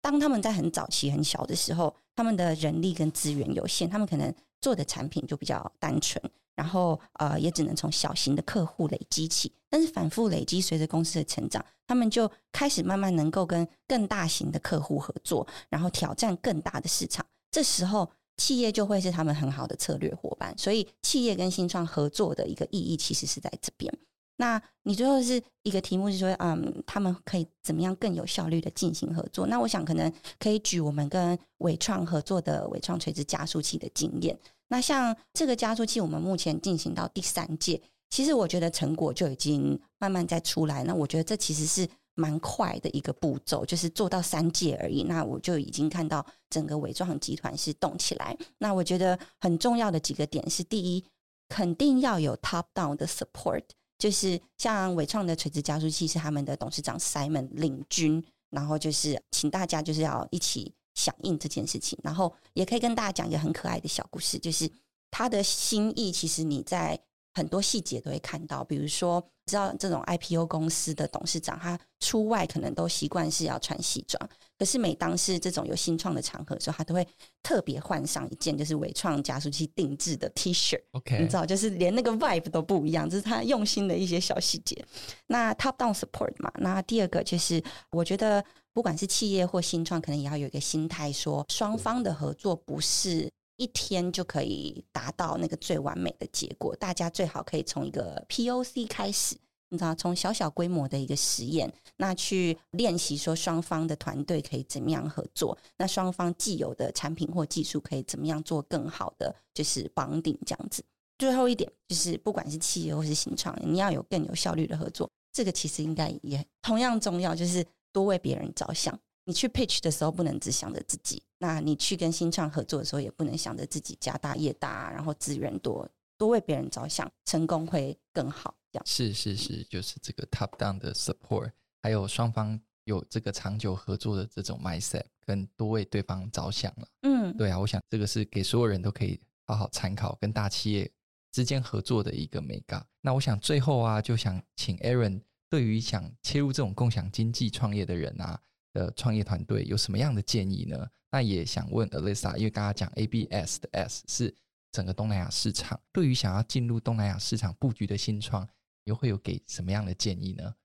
当他们在很早期、很小的时候，他们的人力跟资源有限，他们可能做的产品就比较单纯，然后呃，也只能从小型的客户累积起。但是反复累积，随着公司的成长，他们就开始慢慢能够跟更大型的客户合作，然后挑战更大的市场。这时候。企业就会是他们很好的策略伙伴，所以企业跟新创合作的一个意义其实是在这边。那你最后是一个题目是说，嗯，他们可以怎么样更有效率的进行合作？那我想可能可以举我们跟伟创合作的伟创垂直加速器的经验。那像这个加速器，我们目前进行到第三届，其实我觉得成果就已经慢慢在出来。那我觉得这其实是。蛮快的一个步骤，就是做到三届而已。那我就已经看到整个纬创集团是动起来。那我觉得很重要的几个点是：第一，肯定要有 top down 的 support，就是像伟创的垂直加速器是他们的董事长 Simon 领军，然后就是请大家就是要一起响应这件事情。然后也可以跟大家讲一个很可爱的小故事，就是他的心意，其实你在。很多细节都会看到，比如说，知道这种 IPO 公司的董事长，他出外可能都习惯是要穿西装，可是每当是这种有新创的场合的时候，他都会特别换上一件就是伟创加速器定制的 T 恤。OK，你知道，就是连那个 vibe 都不一样，这是他用心的一些小细节。那 top down support 嘛，那第二个就是我觉得，不管是企业或新创，可能也要有一个心态，说双方的合作不是。一天就可以达到那个最完美的结果。大家最好可以从一个 POC 开始，你知道，从小小规模的一个实验，那去练习说双方的团队可以怎么样合作，那双方既有的产品或技术可以怎么样做更好的，就是绑定这样子。最后一点就是，不管是企业或是新创，你要有更有效率的合作，这个其实应该也同样重要，就是多为别人着想。你去 pitch 的时候，不能只想着自己；那你去跟新创合作的时候，也不能想着自己家大业大，然后资源多，多为别人着想，成功会更好。这样
是是是，就是这个 top down 的 support，还有双方有这个长久合作的这种 mindset，跟多为对方着想了。嗯，对啊，我想这个是给所有人都可以好好参考，跟大企业之间合作的一个美感。那我想最后啊，就想请 Aaron 对于想切入这种共享经济创业的人啊。的创业团队有什么样的建议呢？那也想问 Alisa，因为刚刚讲 ABS 的 S 是整个东南亚市场，对于想要进入东南亚市场布局的新创，又会有给什么样的建议呢？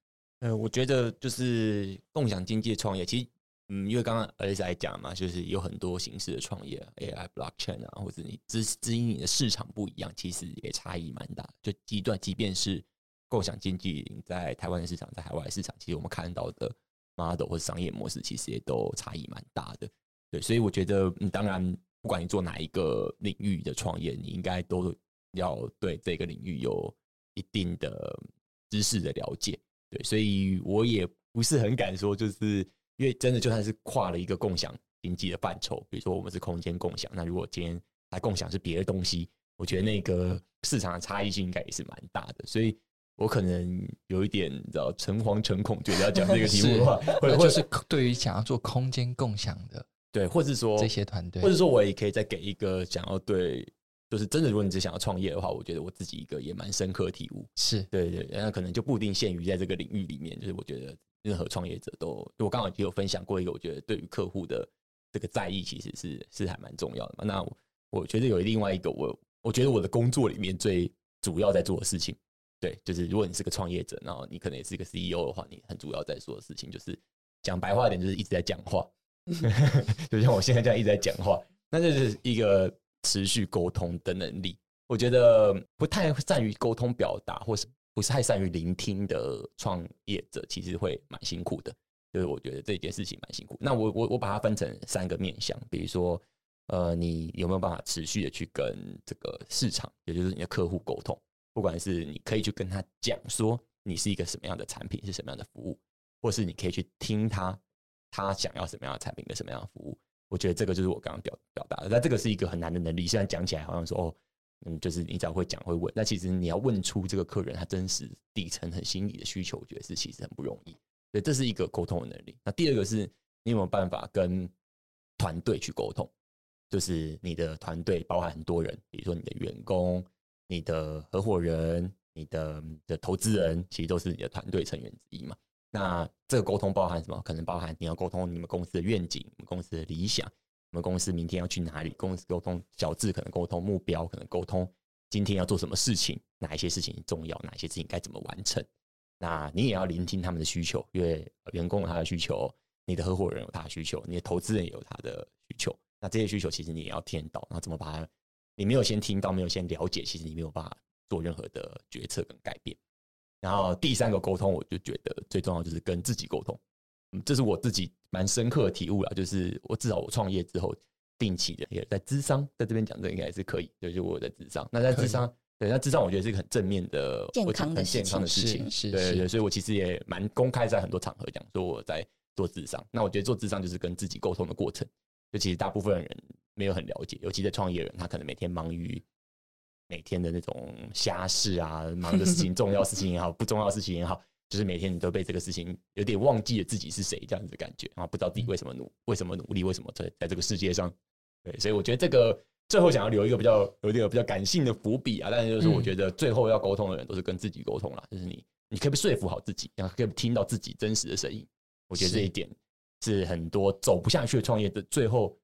呃，我觉得就是共享经济创业，其实，嗯，因为刚刚 Alyssa 来讲嘛，就是有很多形式的创业，AI blockchain 啊，或者你只只因你的市场不一样，其实也差异蛮大。就极端，即便是共享经济在台湾的市场，在海外的市场，其实我们看到的。Model 或者商业模式其实也都差异蛮大的，对，所以我觉得，嗯，当然，不管你做哪一个领域的创业，你应该都要对这个领域有一定的知识的了解，对，所以我也不是很敢说，就是因为真的就算是跨了一个共享经济的范畴，比如说我们是空间共享，那如果今天来共享是别的东西，我觉得那个市场的差异性应该也是蛮大的，所以。我可能有一点，你知道，诚惶诚恐，觉得要讲这个题目的话，或者是
对于想要做空间共享的
对，或者说
这些团队，
或者说我也可以再给一个想要对，就是真的，如果你只想要创业的话，我觉得我自己一个也蛮深刻的体悟。
是
对对，那可能就不一定限于在这个领域里面，就是我觉得任何创业者都，我刚好也有分享过一个，我觉得对于客户的这个在意，其实是是还蛮重要的嘛。那我，我觉得有另外一个，我我觉得我的工作里面最主要在做的事情，对，就是如果你是个创业者，然后你可能也是一个 CEO 的话，你很主要在做的事情，就是讲白话点，就是一直在讲话。就像我现在这样一直在讲话，那就是一个持续沟通的能力。我觉得不太善于沟通表达，或是不是太善于聆听的创业者，其实会蛮辛苦的。就是我觉得这件事情蛮辛苦。那我我我把它分成三个面向，比如说，呃，你有没有办法持续的去跟这个市场，也就是你的客户沟通？不管是你可以去跟他讲说你是一个什么样的产品，是什么样的服务，或是你可以去听他。他想要什么样的产品跟什么样的服务？我觉得这个就是我刚刚表表达的。那这个是一个很难的能力。虽然讲起来好像说哦，嗯，就是你只要会讲会问，那其实你要问出这个客人他真实底层很心理的需求，我觉得是其实很不容易。所以这是一个沟通的能力。那第二个是你有没有办法跟团队去沟通？就是你的团队包含很多人，比如说你的员工、你的合伙人、你的的投资人，其实都是你的团队成员之一嘛。那这个沟通包含什么？可能包含你要沟通你们公司的愿景、你们公司的理想、你们公司明天要去哪里？公司沟通小智可能沟通目标，可能沟通今天要做什么事情，哪一些事情重要，哪一些事情该怎么完成。那你也要聆听他们的需求，因为员工有他的需求，你的合伙人有他的需求，你的投资人也有他的需求。那这些需求其实你也要听到，那怎么把它？你没有先听到，没有先了解，其实你没有办法做任何的决策跟改变。然后第三个沟通，我就觉得最重要就是跟自己沟通，嗯，这是我自己蛮深刻的体悟了。就是我至少我创业之后，定期的也在智商，在这边讲这应该也是可以。就是我在智商。那在智商，对，那智商我觉得是一个很正面的、
健康的、
很健康的事情。
是，是，
对对，所以我其实也蛮公开在很多场合讲说我在做智商。那我觉得做智商就是跟自己沟通的过程。就其实大部分人没有很了解，尤其在创业人，他可能每天忙于。每天的那种瞎事啊，忙的事情，重要事情也好，不重要事情也好，就是每天你都被这个事情有点忘记了自己是谁这样子的感觉啊，不知道自己为什么努，为什么努力，为什么在在这个世界上，对，所以我觉得这个最后想要留一个比较有点比较感性的伏笔啊，但是就是我觉得最后要沟通的人都是跟自己沟通啦，就是你，你可以说服好自己，然后可以听到自己真实的声音，我觉得这一点是很多走不下去的创业的最后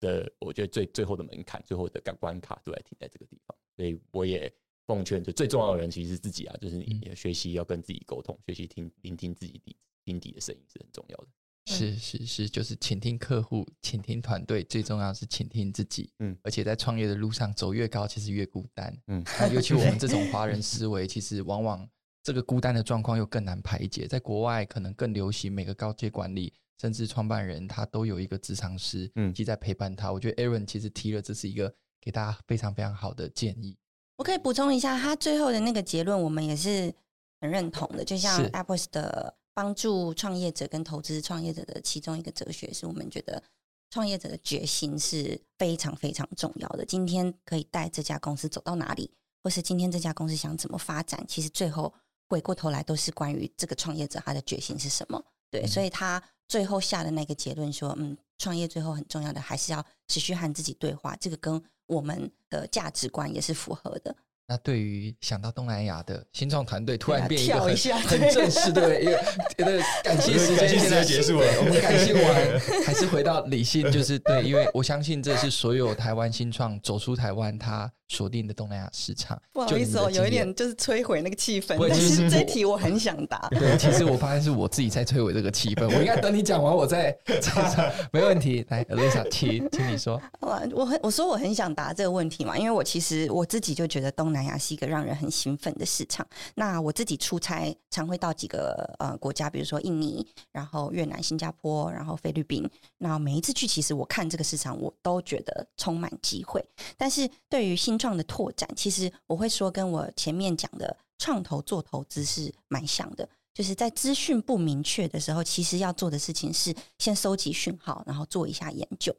的，我觉得最最后的门槛，最后的关关卡都在停在这个地方。所以我也奉劝，就最重要的人其实是自己啊，就是你学习要跟自己沟通，学习听聆听自己底心底的声音是很重要的。
是是是，就是倾听客户，倾听团队，最重要是倾听自己。嗯，而且在创业的路上走越高，其实越孤单。嗯，那尤其我们这种华人思维，其实往往这个孤单的状况又更难排解。在国外可能更流行，每个高阶管理甚至创办人他都有一个职场师，嗯，即在陪伴他。我觉得 Aaron 其实提了，这是一个。给大家非常非常好的建议。
我可以补充一下，他最后的那个结论，我们也是很认同的。就像 Apple 的帮助创业者跟投资创业者的其中一个哲学，是我们觉得创业者的决心是非常非常重要的。今天可以带这家公司走到哪里，或是今天这家公司想怎么发展，其实最后回过头来都是关于这个创业者他的决心是什么。对，嗯、所以他最后下的那个结论说，嗯，创业最后很重要的还是要持续和自己对话。这个跟我们的价值观也是符合的。
那对于想到东南亚的新创团队，突然变一个很
跳一下
很正式的，因为觉得 感谢时间现在结束了，我们感谢完 还是回到理性，就是对，因为我相信这是所有台湾新创走出台湾，他锁定的东南亚市场。
不好意思哦，有一点就是摧毁那个气氛。但是这题我很想答。
对，其实我发现是我自己在摧毁这个气氛。我应该等你讲完，我再再 没问题。来，Alyssa，请请你说。
我很我说我很想答这个问题嘛，因为我其实我自己就觉得东南亚是一个让人很兴奋的市场。那我自己出差常会到几个呃国家，比如说印尼，然后越南、新加坡，然后菲律宾。那每一次去，其实我看这个市场，我都觉得充满机会。但是对于新创的拓展，其实我会说，跟我前面讲的创投做投资是蛮像的。就是在资讯不明确的时候，其实要做的事情是先收集讯号，然后做一下研究。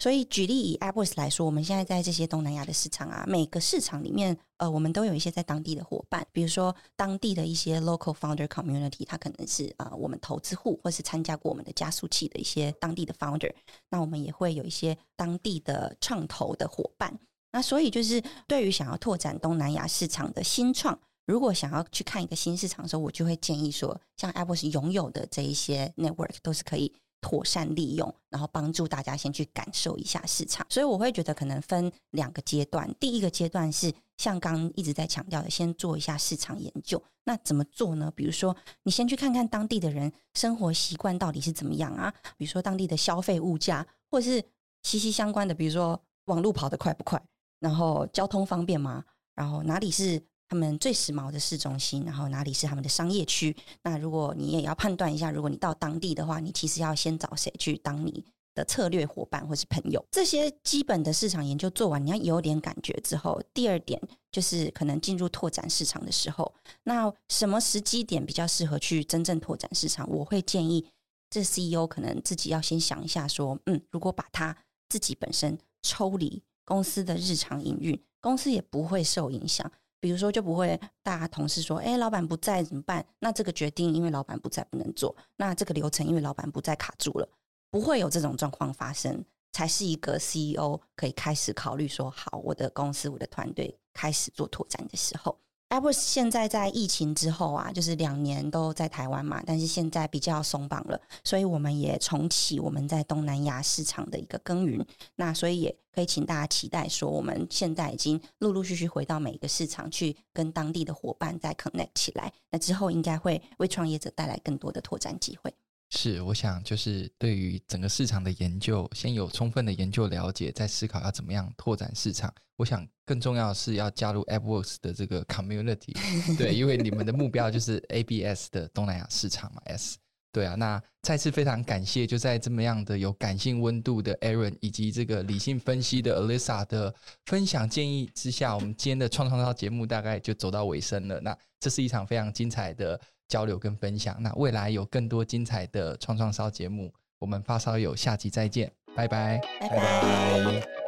所以举例以 AppWorks 来说，我们现在在这些东南亚的市场啊，每个市场里面，呃，我们都有一些在当地的伙伴，比如说当地的一些 local founder community，他可能是啊、我们投资户或是参加过我们的加速器的一些当地的 founder，那我们也会有一些当地的创投的伙伴。那所以就是对于想要拓展东南亚市场的新创，如果想要去看一个新市场的时候，我就会建议说，像 AppWorks 拥有的这一些 network 都是可以。妥善利用，然后帮助大家先去感受一下市场。所以我会觉得可能分两个阶段。第一个阶段是像刚一直在强调的，先做一下市场研究。那怎么做呢？比如说，你先去看看当地的人生活习惯到底是怎么样啊？比如说当地的消费物价，或是息息相关的，比如说网路跑得快不快，然后交通方便吗？然后哪里是？他们最时髦的市中心，然后哪里是他们的商业区？那如果你也要判断一下，如果你到当地的话，你其实要先找谁去当你的策略伙伴或是朋友？这些基本的市场研究做完，你要有点感觉之后，第二点就是可能进入拓展市场的时候，那什么时机点比较适合去真正拓展市场？我会建议这 CEO 可能自己要先想一下，说，嗯，如果把他自己本身抽离公司的日常营运，公司也不会受影响。比如说，就不会大家同事说：“哎，老板不在怎么办？”那这个决定因为老板不在不能做，那这个流程因为老板不在卡住了，不会有这种状况发生，才是一个 CEO 可以开始考虑说：“好，我的公司、我的团队开始做拓展的时候。” Apple 现在在疫情之后啊，就是两年都在台湾嘛，但是现在比较松绑了，所以我们也重启我们在东南亚市场的一个耕耘。那所以也可以请大家期待说，我们现在已经陆陆续续回到每一个市场去跟当地的伙伴再 connect 起来。那之后应该会为创业者带来更多的拓展机会。
是，我想就是对于整个市场的研究，先有充分的研究了解，再思考要怎么样拓展市场。我想更重要的是要加入 AppWorks 的这个 community，对，因为你们的目标就是 ABS 的东南亚市场嘛，S，对啊。那再次非常感谢，就在这么样的有感性温度的 Aaron 以及这个理性分析的 Alyssa 的分享建议之下，我们今天的创创造节目大概就走到尾声了。那这是一场非常精彩的。交流跟分享，那未来有更多精彩的创创烧节目，我们发烧友下期再见，拜拜，
拜拜。